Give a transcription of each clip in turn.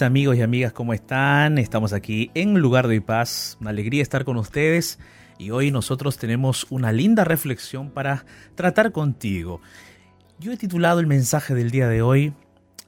Amigos y amigas, ¿cómo están? Estamos aquí en Lugar de Paz. Una alegría estar con ustedes y hoy nosotros tenemos una linda reflexión para tratar contigo. Yo he titulado el mensaje del día de hoy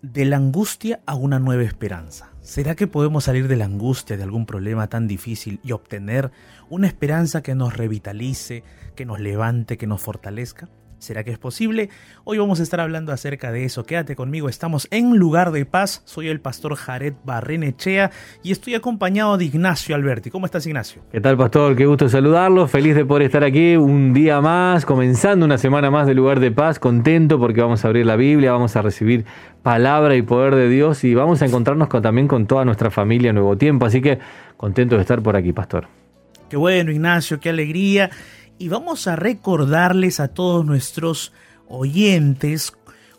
De la angustia a una nueva esperanza. ¿Será que podemos salir de la angustia de algún problema tan difícil y obtener una esperanza que nos revitalice, que nos levante, que nos fortalezca? ¿Será que es posible? Hoy vamos a estar hablando acerca de eso. Quédate conmigo, estamos en lugar de paz. Soy el pastor Jared Barrenechea y estoy acompañado de Ignacio Alberti. ¿Cómo estás, Ignacio? ¿Qué tal, pastor? Qué gusto saludarlo. Feliz de poder estar aquí un día más, comenzando una semana más de lugar de paz. Contento porque vamos a abrir la Biblia, vamos a recibir palabra y poder de Dios y vamos a encontrarnos también con toda nuestra familia en Nuevo Tiempo. Así que contento de estar por aquí, pastor. Qué bueno, Ignacio, qué alegría y vamos a recordarles a todos nuestros oyentes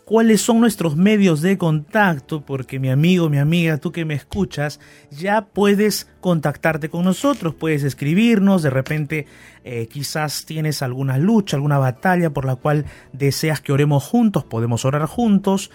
cuáles son nuestros medios de contacto, porque mi amigo, mi amiga, tú que me escuchas, ya puedes contactarte con nosotros, puedes escribirnos, de repente eh, quizás tienes alguna lucha, alguna batalla por la cual deseas que oremos juntos, podemos orar juntos.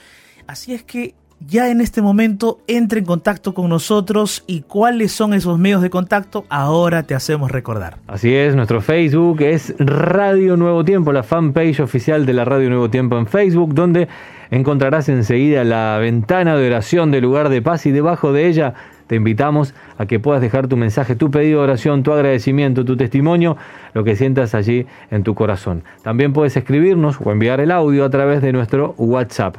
Así es que ya en este momento entre en contacto con nosotros y cuáles son esos medios de contacto, ahora te hacemos recordar. Así es, nuestro Facebook es Radio Nuevo Tiempo, la fanpage oficial de la Radio Nuevo Tiempo en Facebook, donde encontrarás enseguida la ventana de oración del lugar de paz y debajo de ella te invitamos a que puedas dejar tu mensaje, tu pedido de oración, tu agradecimiento, tu testimonio, lo que sientas allí en tu corazón. También puedes escribirnos o enviar el audio a través de nuestro WhatsApp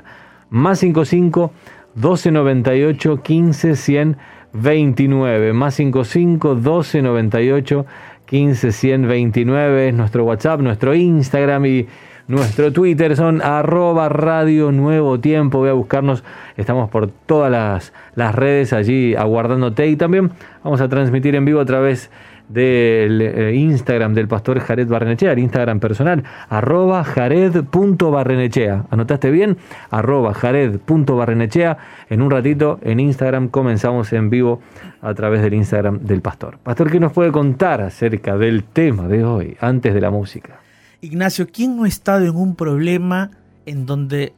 más 55 1298 15 129 más 55 1298 15 129 es nuestro WhatsApp, nuestro Instagram y nuestro Twitter. Son arroba radio nuevo tiempo. Voy a buscarnos, estamos por todas las, las redes allí aguardándote. Y también vamos a transmitir en vivo a través del eh, Instagram del pastor Jared Barrenechea, el Instagram personal, arroba jared.barrenechea. ¿Anotaste bien? Arroba jared.barrenechea. En un ratito en Instagram comenzamos en vivo a través del Instagram del pastor. Pastor, ¿qué nos puede contar acerca del tema de hoy, antes de la música? Ignacio, ¿quién no ha estado en un problema en donde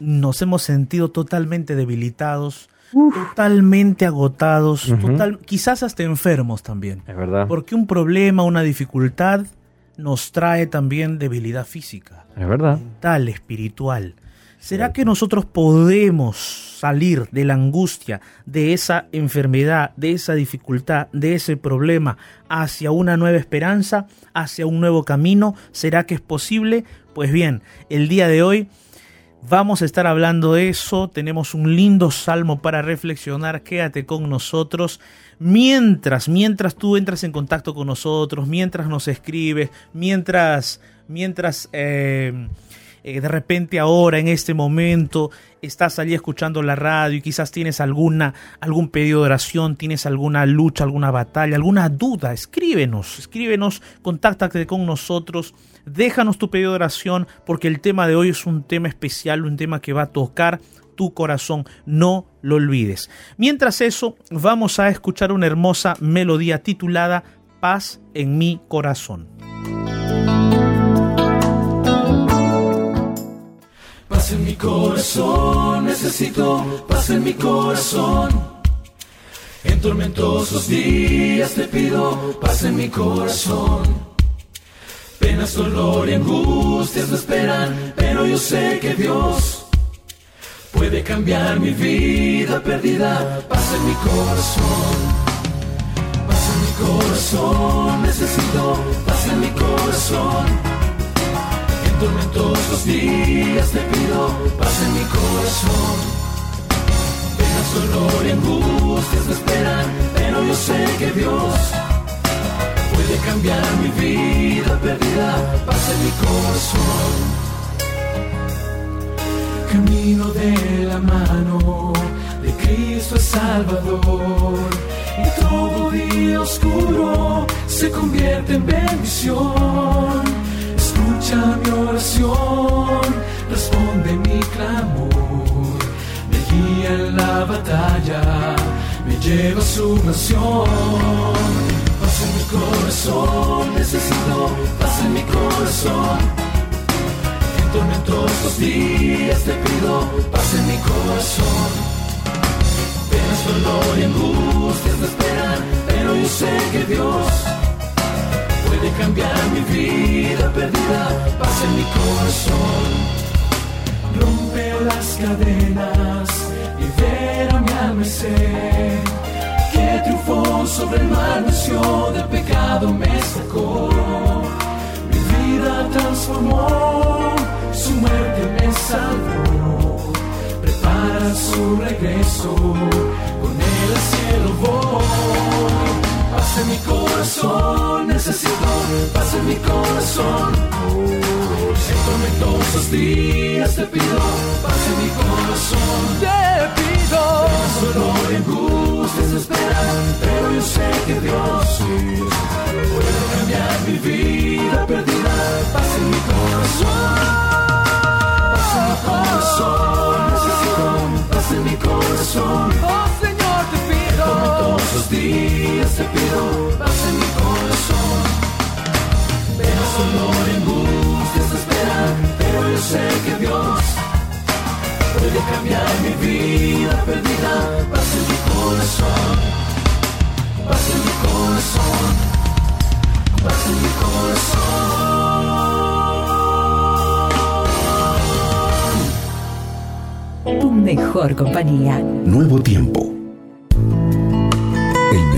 nos hemos sentido totalmente debilitados? Totalmente agotados, quizás hasta enfermos también. Es verdad. Porque un problema, una dificultad nos trae también debilidad física. Es verdad. Mental, espiritual. ¿Será que nosotros podemos salir de la angustia, de esa enfermedad, de esa dificultad, de ese problema, hacia una nueva esperanza, hacia un nuevo camino? ¿Será que es posible? Pues bien, el día de hoy Vamos a estar hablando de eso, tenemos un lindo salmo para reflexionar, quédate con nosotros. Mientras, mientras tú entras en contacto con nosotros, mientras nos escribes, mientras, mientras eh, eh, de repente ahora, en este momento, estás allí escuchando la radio y quizás tienes alguna, algún pedido de oración, tienes alguna lucha, alguna batalla, alguna duda, escríbenos, escríbenos, contáctate con nosotros déjanos tu pedido de oración porque el tema de hoy es un tema especial, un tema que va a tocar tu corazón, no lo olvides. Mientras eso, vamos a escuchar una hermosa melodía titulada Paz en mi corazón. Paz en mi corazón, necesito paz en mi corazón. En tormentosos días te pido paz en mi corazón. Penas, dolor y angustias me esperan, pero yo sé que Dios puede cambiar mi vida perdida. Paz en mi corazón, paz en mi corazón, necesito paz en mi corazón. En tormentosos días te pido paz en mi corazón. Penas, dolor y angustias me esperan, pero yo sé que Dios puede cambiar mi vida perdida, paz en mi corazón. Camino de la mano de Cristo el Salvador y todo día oscuro se convierte en bendición. Escucha mi oración, responde mi clamor, me guía en la batalla, me lleva a su nación paz en mi corazón, necesito paz en mi corazón. En tormentosos días te pido paz en mi corazón. Penas, dolor y angustias de esperar, pero yo sé que Dios puede cambiar mi vida perdida, paz en mi corazón. Rompe las cadenas y ver a mi alma que triunfó sobre el mal, nació del pecado, me sacó. Mi vida transformó, su muerte me salvó. Prepara su regreso, con él al cielo voy. Paz en mi corazón, necesito paz en mi corazón. En tormentosos días te pido paz en mi corazón. Te pido. Dolor y angustias esperan, pero yo sé que Dios puede cambiar mi vida perdida. Paz en mi corazón. Paz en mi corazón, necesito paz en mi corazón. Oh Señor, te pido. En tormentosos días te pido paz en mi corazón. Penas, dolor y angustias esperan, pero yo sé que Dios puede cambiar mi vida perdida. Paz en mi corazón, paz en mi corazón, paz en mi corazón. Tu mejor compañía. Nuevo tiempo.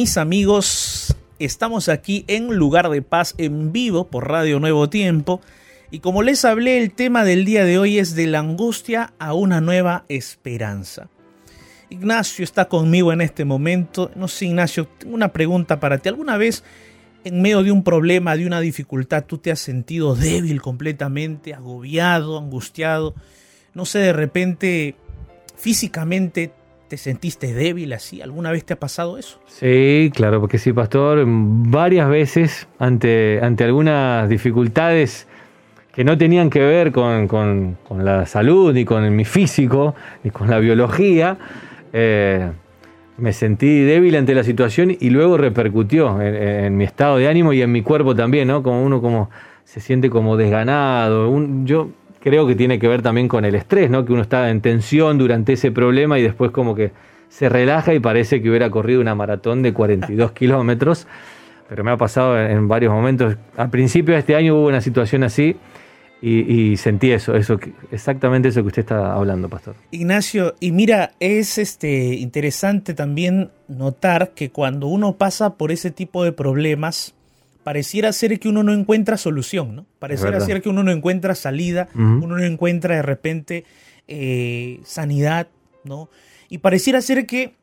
Mis amigos, estamos aquí en Lugar de Paz en vivo por Radio Nuevo Tiempo. Y como les hablé, el tema del día de hoy es de la angustia a una nueva esperanza. Ignacio está conmigo en este momento. No sé, Ignacio, tengo una pregunta para ti. ¿Alguna vez en medio de un problema, de una dificultad, tú te has sentido débil completamente, agobiado, angustiado? No sé, de repente físicamente te sentiste débil así. ¿Alguna vez te ha pasado eso? Sí, claro, porque sí, pastor. Varias veces ante, ante algunas dificultades que no tenían que ver con, con, la salud, ni con mi físico, ni con la biología, eh, me sentí débil ante la situación y luego repercutió en, mi estado de ánimo y en mi cuerpo también, ¿no? Como uno como se siente como desganado. Yo creo que tiene que ver también con el estrés, ¿no? Que uno está en tensión durante ese problema y después como que se relaja y parece que hubiera corrido una maratón de 42 kilómetros. Pero me ha pasado en varios momentos. Al principio de este año hubo una situación así y, y, sentí eso, eso, exactamente eso que usted está hablando, pastor. Ignacio, y mira, es este interesante también notar que cuando uno pasa por ese tipo de problemas, pareciera ser que uno no encuentra solución, ¿no? Pareciera ser que uno no encuentra salida, uh -huh. uno no encuentra de repente eh, sanidad, ¿no? Y pareciera ser que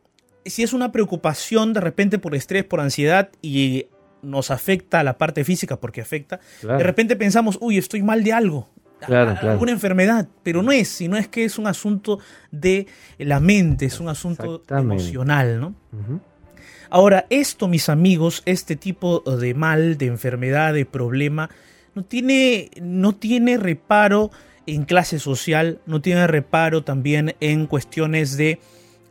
si es una preocupación de repente por estrés, por ansiedad y nos afecta a la parte física porque afecta, claro. de repente pensamos, uy, estoy mal de algo, Claro, claro. alguna enfermedad, pero no es, sino es que es un asunto de la mente, es un asunto emocional, ¿no? Uh -huh. Ahora, esto, mis amigos, este tipo de mal, de enfermedad, de problema, no tiene, no tiene reparo en clase social, no tiene reparo también en cuestiones de,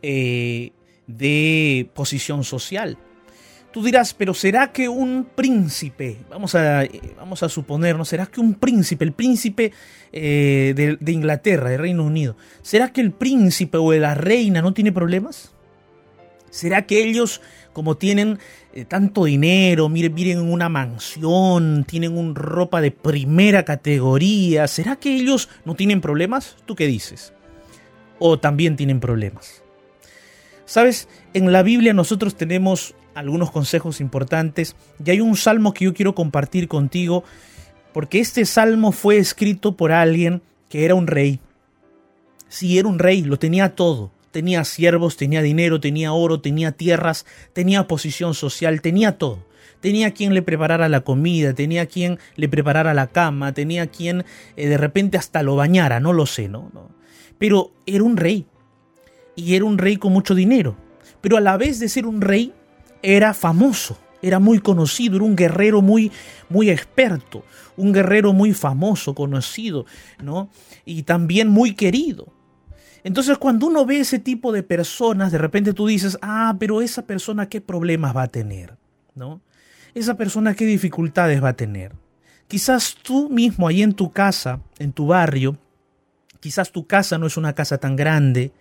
eh, de posición social. Tú dirás, pero ¿será que un príncipe, vamos a, vamos a suponer, ¿no? ¿Será que un príncipe, el príncipe eh, de, de Inglaterra, de Reino Unido, ¿será que el príncipe o la reina no tiene problemas? ¿Será que ellos, como tienen eh, tanto dinero, miren, viven en una mansión, tienen un ropa de primera categoría, ¿será que ellos no tienen problemas? ¿Tú qué dices? ¿O también tienen problemas? Sabes, en la Biblia nosotros tenemos algunos consejos importantes y hay un salmo que yo quiero compartir contigo porque este salmo fue escrito por alguien que era un rey. Sí, era un rey, lo tenía todo. Tenía siervos, tenía dinero, tenía oro, tenía tierras, tenía posición social, tenía todo. Tenía quien le preparara la comida, tenía quien le preparara la cama, tenía quien eh, de repente hasta lo bañara, no lo sé, ¿no? ¿no? Pero era un rey. Y era un rey con mucho dinero. Pero a la vez de ser un rey, era famoso, era muy conocido, era un guerrero muy, muy experto, un guerrero muy famoso, conocido, ¿no? Y también muy querido. Entonces cuando uno ve ese tipo de personas, de repente tú dices, ah, pero esa persona qué problemas va a tener, ¿no? Esa persona qué dificultades va a tener. Quizás tú mismo ahí en tu casa, en tu barrio, quizás tu casa no es una casa tan grande,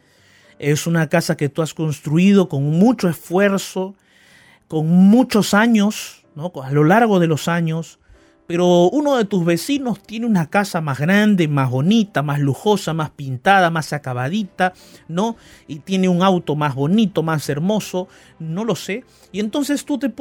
es una casa que tú has construido con mucho esfuerzo, con muchos años, ¿no? a lo largo de los años, pero uno de tus vecinos tiene una casa más grande, más bonita, más lujosa, más pintada, más acabadita, ¿no? Y tiene un auto más bonito, más hermoso, no lo sé. Y entonces tú te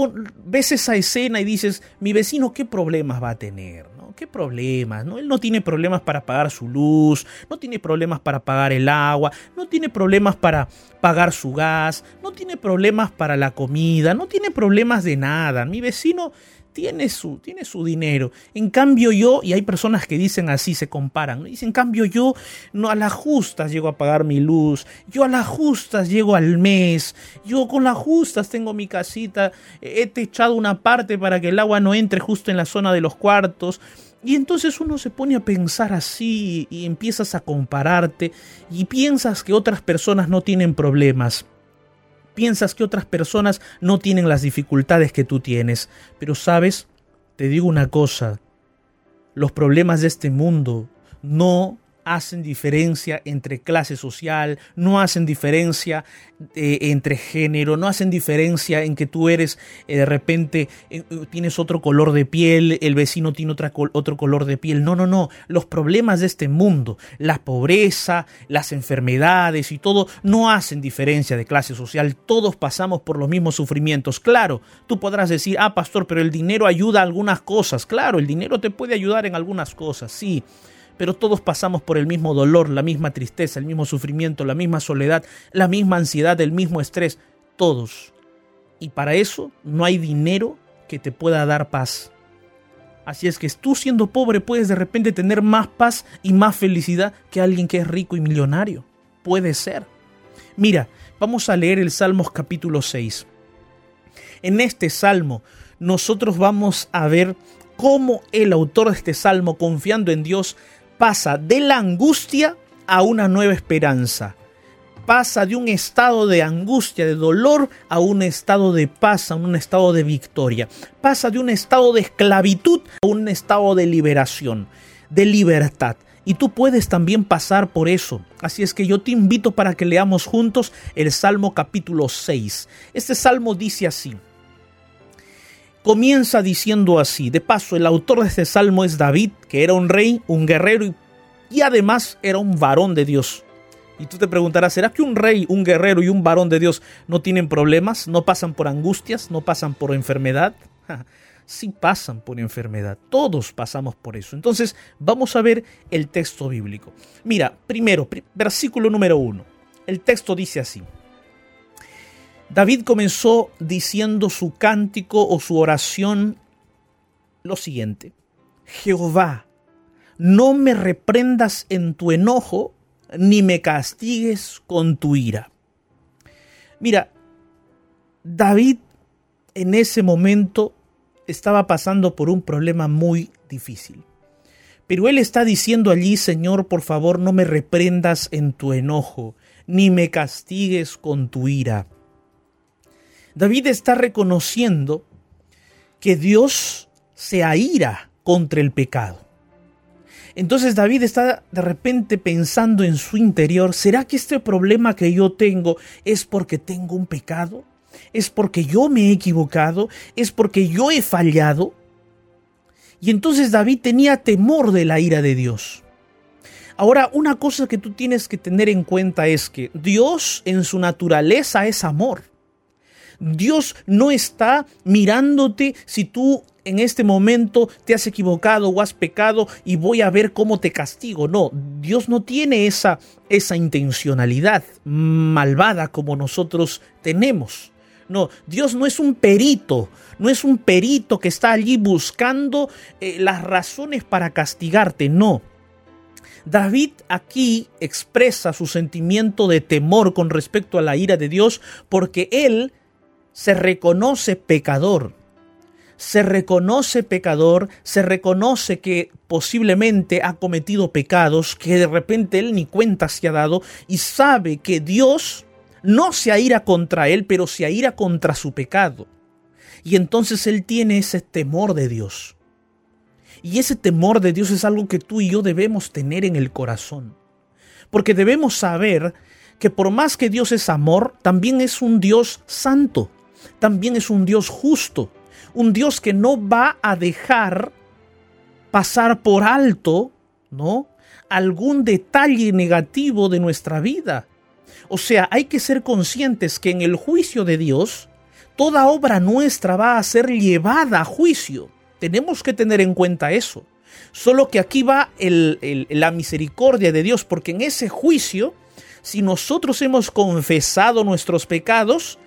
ves esa escena y dices, mi vecino, ¿qué problemas va a tener? ¿no? ¿Qué problemas? ¿no? Él no tiene problemas para pagar su luz, no tiene problemas para pagar el agua, no tiene problemas para pagar su gas, no tiene problemas para la comida, no tiene problemas de nada. Mi vecino tiene su, tiene su dinero. En cambio yo, y hay personas que dicen así, se comparan, dicen, en cambio yo no a las justas llego a pagar mi luz, yo a las justas llego al mes, yo con las justas tengo mi casita, he techado una parte para que el agua no entre justo en la zona de los cuartos. Y entonces uno se pone a pensar así y empiezas a compararte y piensas que otras personas no tienen problemas piensas que otras personas no tienen las dificultades que tú tienes. Pero sabes, te digo una cosa, los problemas de este mundo no hacen diferencia entre clase social, no hacen diferencia eh, entre género, no hacen diferencia en que tú eres eh, de repente eh, tienes otro color de piel, el vecino tiene otro color de piel. No, no, no. Los problemas de este mundo, la pobreza, las enfermedades y todo, no hacen diferencia de clase social. Todos pasamos por los mismos sufrimientos. Claro, tú podrás decir, ah, pastor, pero el dinero ayuda a algunas cosas. Claro, el dinero te puede ayudar en algunas cosas, sí pero todos pasamos por el mismo dolor, la misma tristeza, el mismo sufrimiento, la misma soledad, la misma ansiedad, el mismo estrés, todos. Y para eso no hay dinero que te pueda dar paz. Así es que tú siendo pobre puedes de repente tener más paz y más felicidad que alguien que es rico y millonario. Puede ser. Mira, vamos a leer el Salmos capítulo 6. En este salmo nosotros vamos a ver cómo el autor de este salmo, confiando en Dios, pasa de la angustia a una nueva esperanza. Pasa de un estado de angustia, de dolor, a un estado de paz, a un estado de victoria. Pasa de un estado de esclavitud a un estado de liberación, de libertad. Y tú puedes también pasar por eso. Así es que yo te invito para que leamos juntos el Salmo capítulo 6. Este salmo dice así comienza diciendo así. De paso, el autor de este salmo es David, que era un rey, un guerrero y, además era un varón de Dios. Y tú te preguntarás, ¿será que un rey, un guerrero y un varón de Dios no tienen problemas? ¿No pasan por angustias? ¿No pasan por enfermedad? sí pasan por enfermedad. Todos pasamos por eso. Entonces, vamos a ver el texto bíblico. Mira, primero, versículo número uno. El texto dice así. David comenzó diciendo su cántico o su oración lo siguiente. Jehová, no me reprendas en tu enojo, ni me castigues con tu ira. Mira, David en ese momento estaba pasando por un problema muy difícil. Pero él está diciendo allí, Señor, por favor, no me reprendas en tu enojo, ni me castigues con tu ira. David está reconociendo que Dios se aira contra el pecado. Entonces David está de repente pensando en su interior, ¿será que este problema que yo tengo es porque tengo un pecado? ¿Es porque yo me he equivocado? ¿Es porque yo he fallado? Y entonces David tenía temor de la ira de Dios. Ahora, una cosa que tú tienes que tener en cuenta es que Dios en su naturaleza es amor. Dios no está mirándote si tú en este momento te has equivocado o has pecado y voy a ver cómo te castigo. No, Dios no tiene esa, esa intencionalidad malvada como nosotros tenemos. No, Dios no es un perito, no es un perito que está allí buscando eh, las razones para castigarte, no. David aquí expresa su sentimiento de temor con respecto a la ira de Dios porque él se reconoce pecador se reconoce pecador, se reconoce que posiblemente ha cometido pecados, que de repente él ni cuenta se ha dado y sabe que Dios no se aira contra él, pero se aira contra su pecado. Y entonces él tiene ese temor de Dios. Y ese temor de Dios es algo que tú y yo debemos tener en el corazón. Porque debemos saber que por más que Dios es amor, también es un Dios santo, también es un Dios justo, un Dios que no va a dejar pasar por alto, ¿no? algún detalle negativo de nuestra vida. O sea, hay que ser conscientes que en el juicio de Dios, toda obra nuestra va a ser llevada a juicio. Tenemos que tener en cuenta eso. Solo que aquí va la misericordia de Dios, porque en ese juicio, si nosotros hemos confesado nuestros pecados,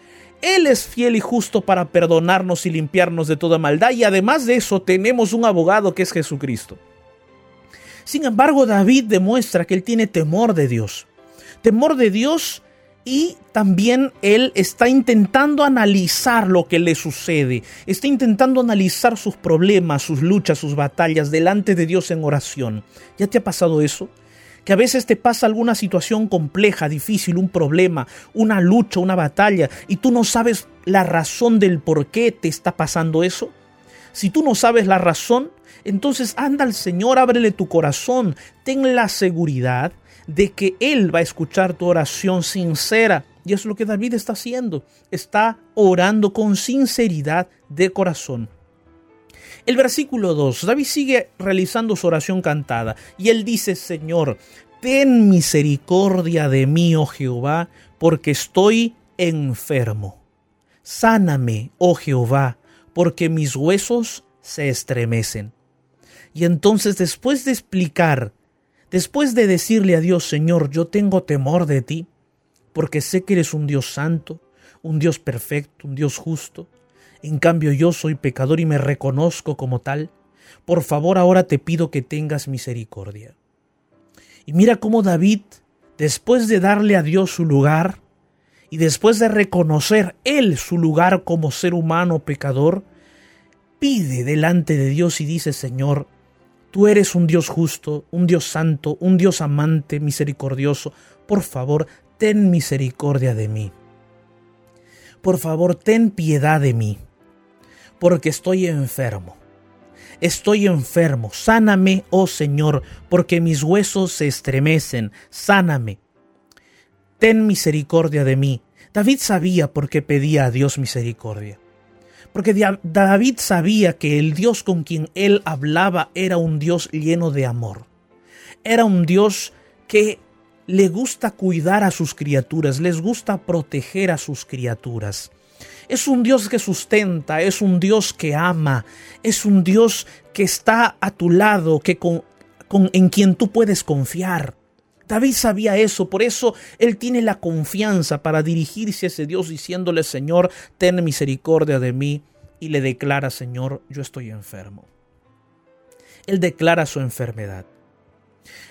él es fiel y justo para perdonarnos y limpiarnos de toda maldad y además de eso tenemos un abogado que es Jesucristo. Sin embargo, David demuestra que él tiene temor de Dios. Temor de Dios y también él está intentando analizar lo que le sucede, está intentando analizar sus problemas, sus luchas, sus batallas delante de Dios en oración. ¿Ya te ha pasado eso? Que a veces te pasa alguna situación compleja, difícil, un problema, una lucha, una batalla, y tú no sabes la razón del por qué te está pasando eso. Si tú no sabes la razón, entonces anda al Señor, ábrele tu corazón, ten la seguridad de que Él va a escuchar tu oración sincera. Y es lo que David está haciendo. Está orando con sinceridad de corazón. El versículo 2, David sigue realizando su oración cantada y él dice, Señor, ten misericordia de mí, oh Jehová, porque estoy enfermo. Sáname, oh Jehová, porque mis huesos se estremecen. Y entonces después de explicar, después de decirle a Dios, Señor, yo tengo temor de ti, porque sé que eres un Dios santo, un Dios perfecto, un Dios justo, en cambio yo soy pecador y me reconozco como tal. Por favor ahora te pido que tengas misericordia. Y mira cómo David, después de darle a Dios su lugar, y después de reconocer él su lugar como ser humano pecador, pide delante de Dios y dice, Señor, tú eres un Dios justo, un Dios santo, un Dios amante, misericordioso, por favor, ten misericordia de mí. Por favor, ten piedad de mí porque estoy enfermo. Estoy enfermo, sáname, oh Señor, porque mis huesos se estremecen, sáname. Ten misericordia de mí. David sabía por qué pedía a Dios misericordia. Porque David sabía que el Dios con quien él hablaba era un Dios lleno de amor. Era un Dios que le gusta cuidar a sus criaturas, les gusta proteger a sus criaturas. Es un Dios que sustenta, es un Dios que ama, es un Dios que está a tu lado, que con, en quien tú puedes confiar. David sabía eso, por eso él tiene la confianza para dirigirse a ese Dios diciéndole, Señor, ten misericordia de mí, y le declara, Señor, yo estoy enfermo. Él declara su enfermedad.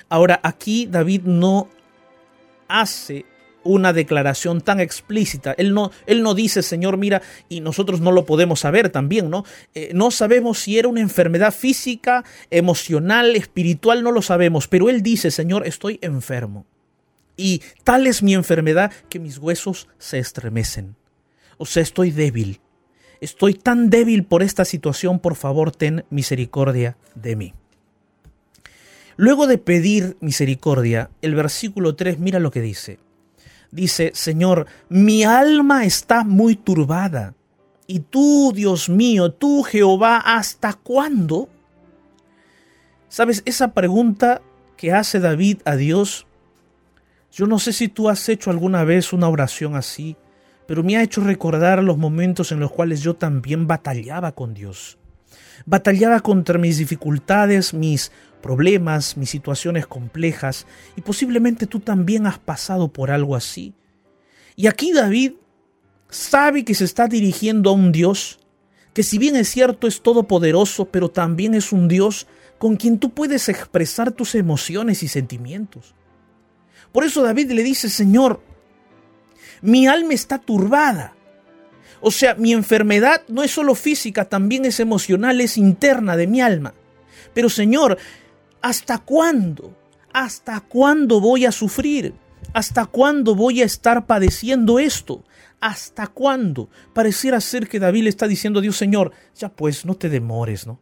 Ahora, aquí David no hace una declaración tan explícita. Él no, él no dice, Señor, mira, y nosotros no lo podemos saber también, ¿no? Eh, no sabemos si era una enfermedad física, emocional, espiritual, no lo sabemos, pero él dice, Señor, estoy enfermo. Y tal es mi enfermedad que mis huesos se estremecen. O sea, estoy débil. Estoy tan débil por esta situación, por favor, ten misericordia de mí. Luego de pedir misericordia, el versículo 3 mira lo que dice dice, Señor, mi alma está muy turbada. Y tú, Dios mío, tú, Jehová, ¿hasta cuándo? Sabes, esa pregunta que hace David a Dios, yo no sé si tú has hecho alguna vez una oración así, pero me ha hecho recordar los momentos en los cuales yo también batallaba con Dios. Batallaba contra mis dificultades, mis problemas, mis situaciones complejas, y posiblemente tú también has pasado por algo así. Y aquí David sabe que se está dirigiendo a un Dios que si bien es cierto es todopoderoso, pero también es un Dios con quien tú puedes expresar tus emociones y sentimientos. Por eso David le dice, Señor, mi alma está turbada. O sea, mi enfermedad no es solo física, también es emocional, es interna de mi alma. Pero Señor, ¿hasta cuándo? ¿Hasta cuándo voy a sufrir? ¿Hasta cuándo voy a estar padeciendo esto? ¿Hasta cuándo? Pareciera ser que David le está diciendo a Dios, Señor, ya pues, no te demores, ¿no?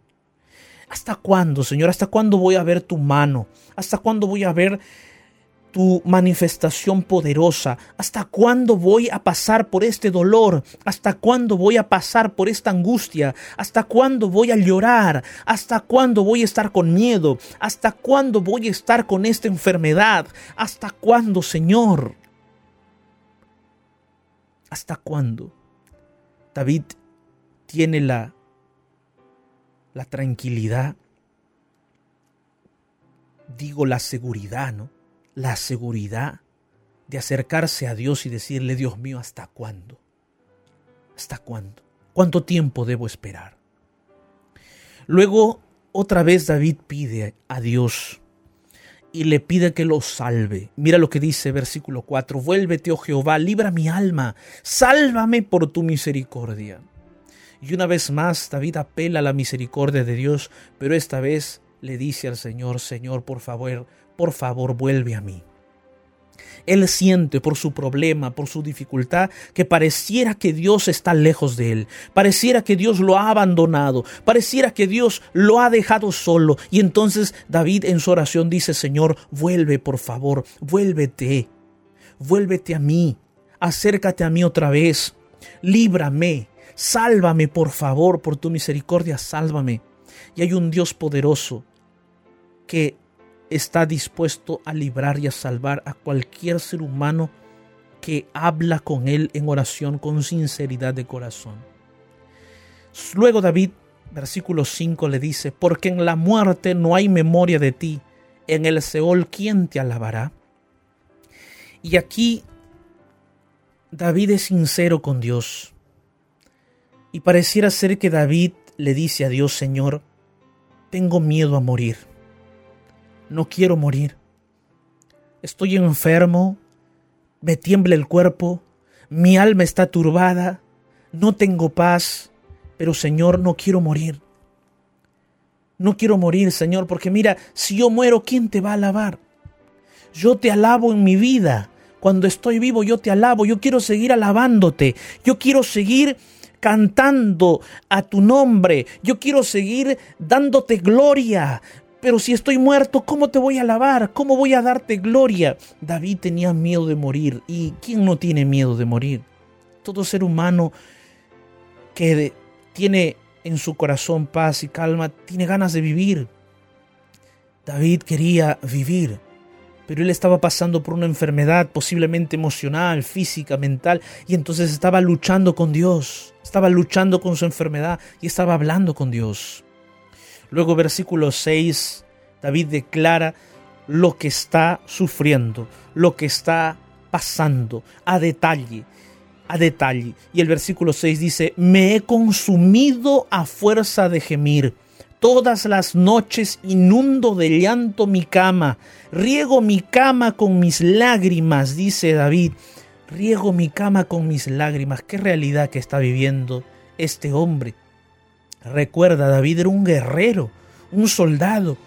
¿Hasta cuándo, Señor? ¿Hasta cuándo voy a ver tu mano? ¿Hasta cuándo voy a ver tu manifestación poderosa? ¿Hasta cuándo voy a pasar por este dolor? ¿Hasta cuándo voy a pasar por esta angustia? ¿Hasta cuándo voy a llorar? ¿Hasta cuándo voy a estar con miedo? ¿Hasta cuándo voy a estar con esta enfermedad? ¿Hasta cuándo, Señor? ¿Hasta cuándo? David tiene la, la tranquilidad, digo la seguridad, ¿no? La seguridad de acercarse a Dios y decirle, Dios mío, ¿hasta cuándo? ¿Hasta cuándo? ¿Cuánto tiempo debo esperar? Luego, otra vez David pide a Dios y le pide que lo salve. Mira lo que dice versículo 4, vuélvete, oh Jehová, libra mi alma, sálvame por tu misericordia. Y una vez más David apela a la misericordia de Dios, pero esta vez le dice al Señor, Señor, por favor, por favor, vuelve a mí. Él siente por su problema, por su dificultad, que pareciera que Dios está lejos de él, pareciera que Dios lo ha abandonado, pareciera que Dios lo ha dejado solo. Y entonces David en su oración dice, Señor, vuelve por favor, vuélvete, vuélvete a mí, acércate a mí otra vez, líbrame, sálvame por favor, por tu misericordia, sálvame. Y hay un Dios poderoso que está dispuesto a librar y a salvar a cualquier ser humano que habla con él en oración con sinceridad de corazón. Luego David, versículo 5, le dice, porque en la muerte no hay memoria de ti, en el Seol, ¿quién te alabará? Y aquí David es sincero con Dios. Y pareciera ser que David le dice a Dios, Señor, tengo miedo a morir no quiero morir. Estoy enfermo, me tiembla el cuerpo, mi alma está turbada, no tengo paz, pero Señor, no quiero morir. No quiero morir, Señor, porque mira, si yo muero, ¿quién te va a alabar? Yo te alabo en mi vida. Cuando estoy vivo, yo te alabo. Yo quiero seguir alabándote. Yo quiero seguir cantando a tu nombre. Yo quiero seguir dándote gloria. Pero si estoy muerto, ¿cómo te voy a alabar? ¿Cómo voy a darte gloria? David tenía miedo de morir. ¿Y quién no tiene miedo de morir? Todo ser humano que tiene en su corazón paz y calma, tiene ganas de vivir. David quería vivir, pero él estaba pasando por una enfermedad posiblemente emocional, física, mental, y entonces estaba luchando con Dios, estaba luchando con su enfermedad y estaba hablando con Dios. Luego versículo 6, David declara lo que está sufriendo, lo que está pasando, a detalle, a detalle. Y el versículo 6 dice, me he consumido a fuerza de gemir. Todas las noches inundo de llanto mi cama, riego mi cama con mis lágrimas, dice David, riego mi cama con mis lágrimas. Qué realidad que está viviendo este hombre. Recuerda, David era un guerrero, un soldado,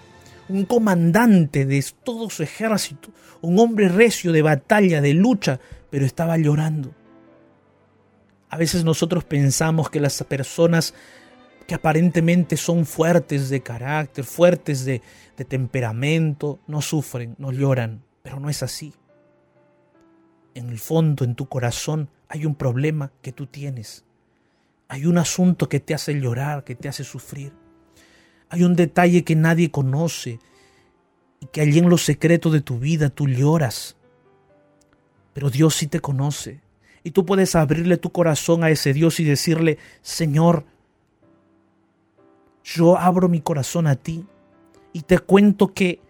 un comandante de todo su ejército, un hombre recio de batalla, de lucha, pero estaba llorando. A veces nosotros pensamos que las personas que aparentemente son fuertes de carácter, fuertes de, de temperamento, no sufren, no lloran, pero no es así. En el fondo, en tu corazón, hay un problema que tú tienes. Hay un asunto que te hace llorar, que te hace sufrir. Hay un detalle que nadie conoce. y que allí en lo secreto de tu vida tú lloras. Pero Dios sí te conoce y tú puedes abrirle tu corazón a ese Dios y decirle, Señor, yo abro mi corazón a ti y te cuento que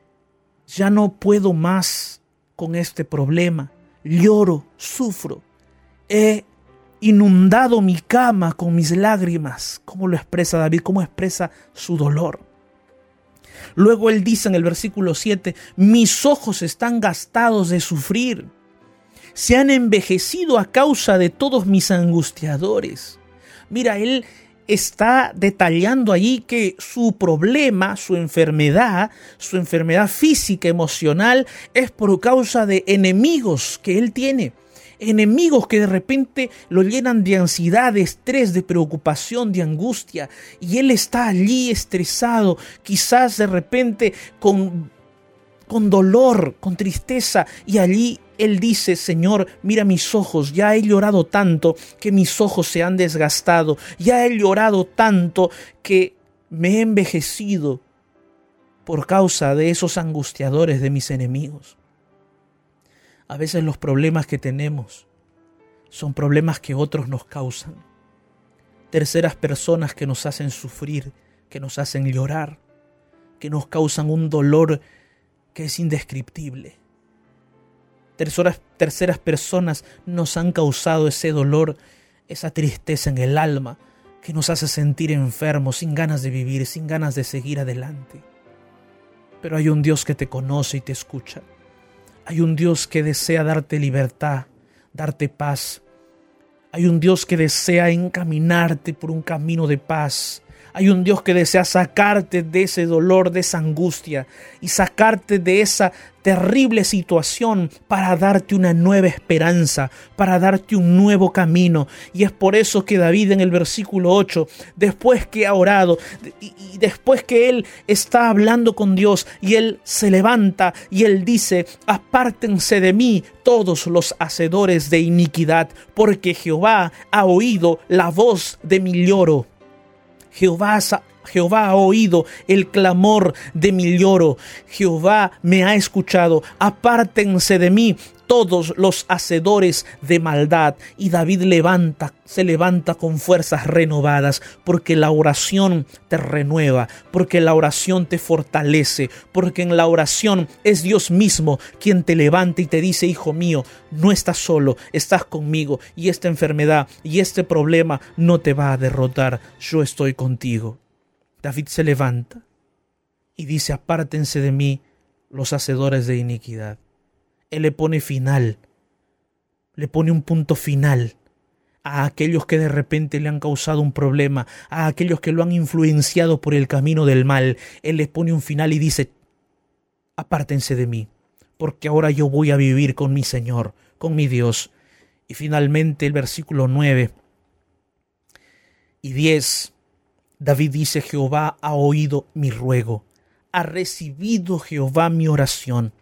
ya no puedo más con este problema. Lloro, sufro. He inundado mi cama con mis lágrimas. ¿Cómo lo expresa David? ¿Cómo expresa su dolor? Luego él dice en el versículo 7, mis ojos están gastados de sufrir. Se han envejecido a causa de todos mis angustiadores. Mira, él está detallando allí que su problema, su enfermedad, su enfermedad física, emocional, es por causa de enemigos que él tiene. Enemigos que de repente lo llenan de ansiedad, de estrés, de preocupación, de angustia. Y él está allí estresado, quizás de repente con, con dolor, con tristeza. Y allí él dice, Señor, mira mis ojos, ya he llorado tanto que mis ojos se han desgastado, ya he llorado tanto que me he envejecido por causa de esos angustiadores de mis enemigos. A veces los problemas que tenemos son problemas que otros nos causan, terceras personas que nos hacen sufrir, que nos hacen llorar, que nos causan un dolor que es indescriptible terceras, terceras personas nos han causado ese dolor, esa tristeza en el alma que nos hace sentir enfermos, sin ganas de vivir, sin ganas de seguir adelante. Pero hay un Dios que te conoce y te escucha. Hay un Dios que desea darte libertad, darte paz. Hay un Dios que desea encaminarte por un camino de paz, hay un Dios que desea sacarte de ese dolor, de esa angustia y sacarte de esa terrible situación para darte una nueva esperanza, para darte un nuevo camino. Y es por eso que David en el versículo 8, después que ha orado y, después que él está hablando con Dios y él se levanta y él dice, apártense de mí todos los hacedores de iniquidad, porque Jehová ha oído la voz de mi lloro. Jehová, Jehová ha oído el clamor de mi lloro. Jehová me ha escuchado. Apártense de mí todos los hacedores de maldad. Y David levanta, se levanta con fuerzas renovadas, porque la oración te renueva, porque la oración te fortalece, porque en la oración es Dios mismo quien te levanta y te dice, hijo mío, no estás solo, estás conmigo, y esta enfermedad y este problema no te va a derrotar, yo estoy contigo. David se levanta y dice, apártense de mí los hacedores de iniquidad. Él le pone final, le pone un punto final a aquellos que de repente le han causado un problema, a aquellos que lo han influenciado por el camino del mal. Él le pone un final y dice, apártense de mí, porque ahora yo voy a vivir con mi Señor, con mi Dios. Y finalmente el versículo 9 y 10, David dice, Jehová ha oído mi ruego, ha recibido Jehová mi oración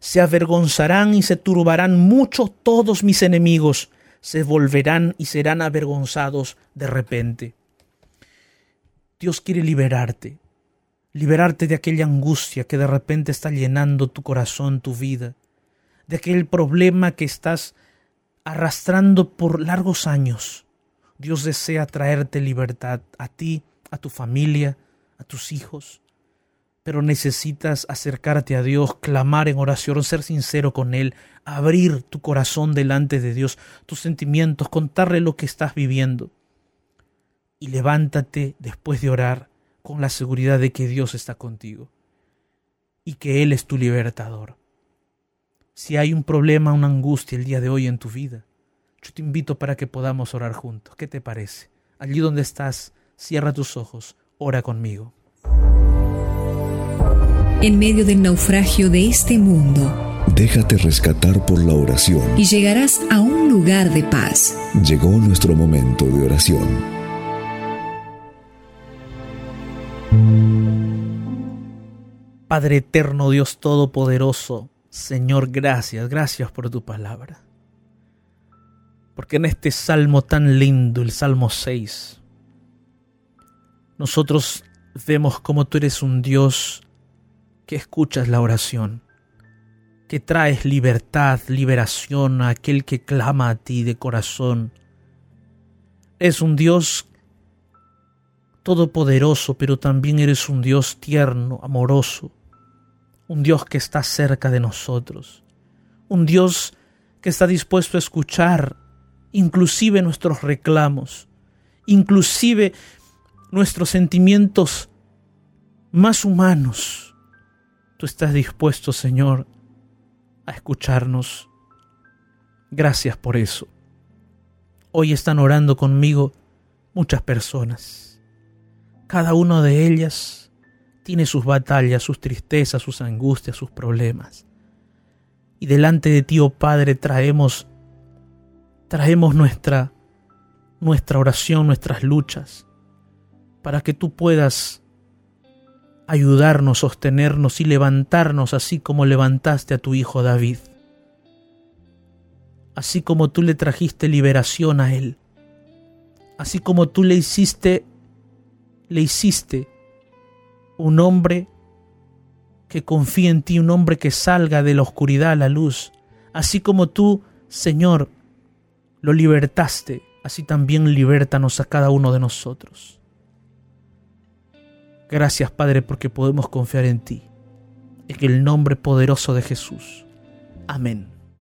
se avergonzarán y se turbarán mucho todos mis enemigos, se volverán y serán avergonzados de repente. Dios quiere liberarte, liberarte de aquella angustia que de repente está llenando tu corazón, tu vida, de aquel problema que estás arrastrando por largos años. Dios desea traerte libertad a ti, a tu familia, a tus hijos pero necesitas acercarte a Dios, clamar en oración, ser sincero con Él, abrir tu corazón delante de Dios, tus sentimientos, contarle lo que estás viviendo. Y levántate después de orar con la seguridad de que Dios está contigo y que Él es tu libertador. Si hay un problema, una angustia el día de hoy en tu vida, yo te invito para que podamos orar juntos. ¿Qué te parece? Allí donde estás, cierra tus ojos, ora conmigo en medio del naufragio de este mundo. Déjate rescatar por la oración. Y llegarás a un lugar de paz. Llegó nuestro momento de oración. Padre eterno, Dios Todopoderoso, Señor, gracias, gracias por tu palabra. Porque en este salmo tan lindo, el Salmo 6, nosotros vemos como tú eres un Dios que escuchas la oración, que traes libertad, liberación a aquel que clama a ti de corazón. Es un Dios todopoderoso, pero también eres un Dios tierno, amoroso, un Dios que está cerca de nosotros, un Dios que está dispuesto a escuchar inclusive nuestros reclamos, inclusive nuestros sentimientos más humanos. Tú estás dispuesto, Señor, a escucharnos. Gracias por eso. Hoy están orando conmigo muchas personas. Cada una de ellas tiene sus batallas, sus tristezas, sus angustias, sus problemas. Y delante de ti, oh Padre, traemos traemos nuestra nuestra oración, nuestras luchas, para que tú puedas ayudarnos, sostenernos y levantarnos así como levantaste a tu hijo David. Así como tú le trajiste liberación a él. Así como tú le hiciste le hiciste un hombre que confía en ti, un hombre que salga de la oscuridad a la luz. Así como tú, Señor, lo libertaste, así también libértanos a cada uno de nosotros. Gracias Padre porque podemos confiar en ti, en el nombre poderoso de Jesús. Amén.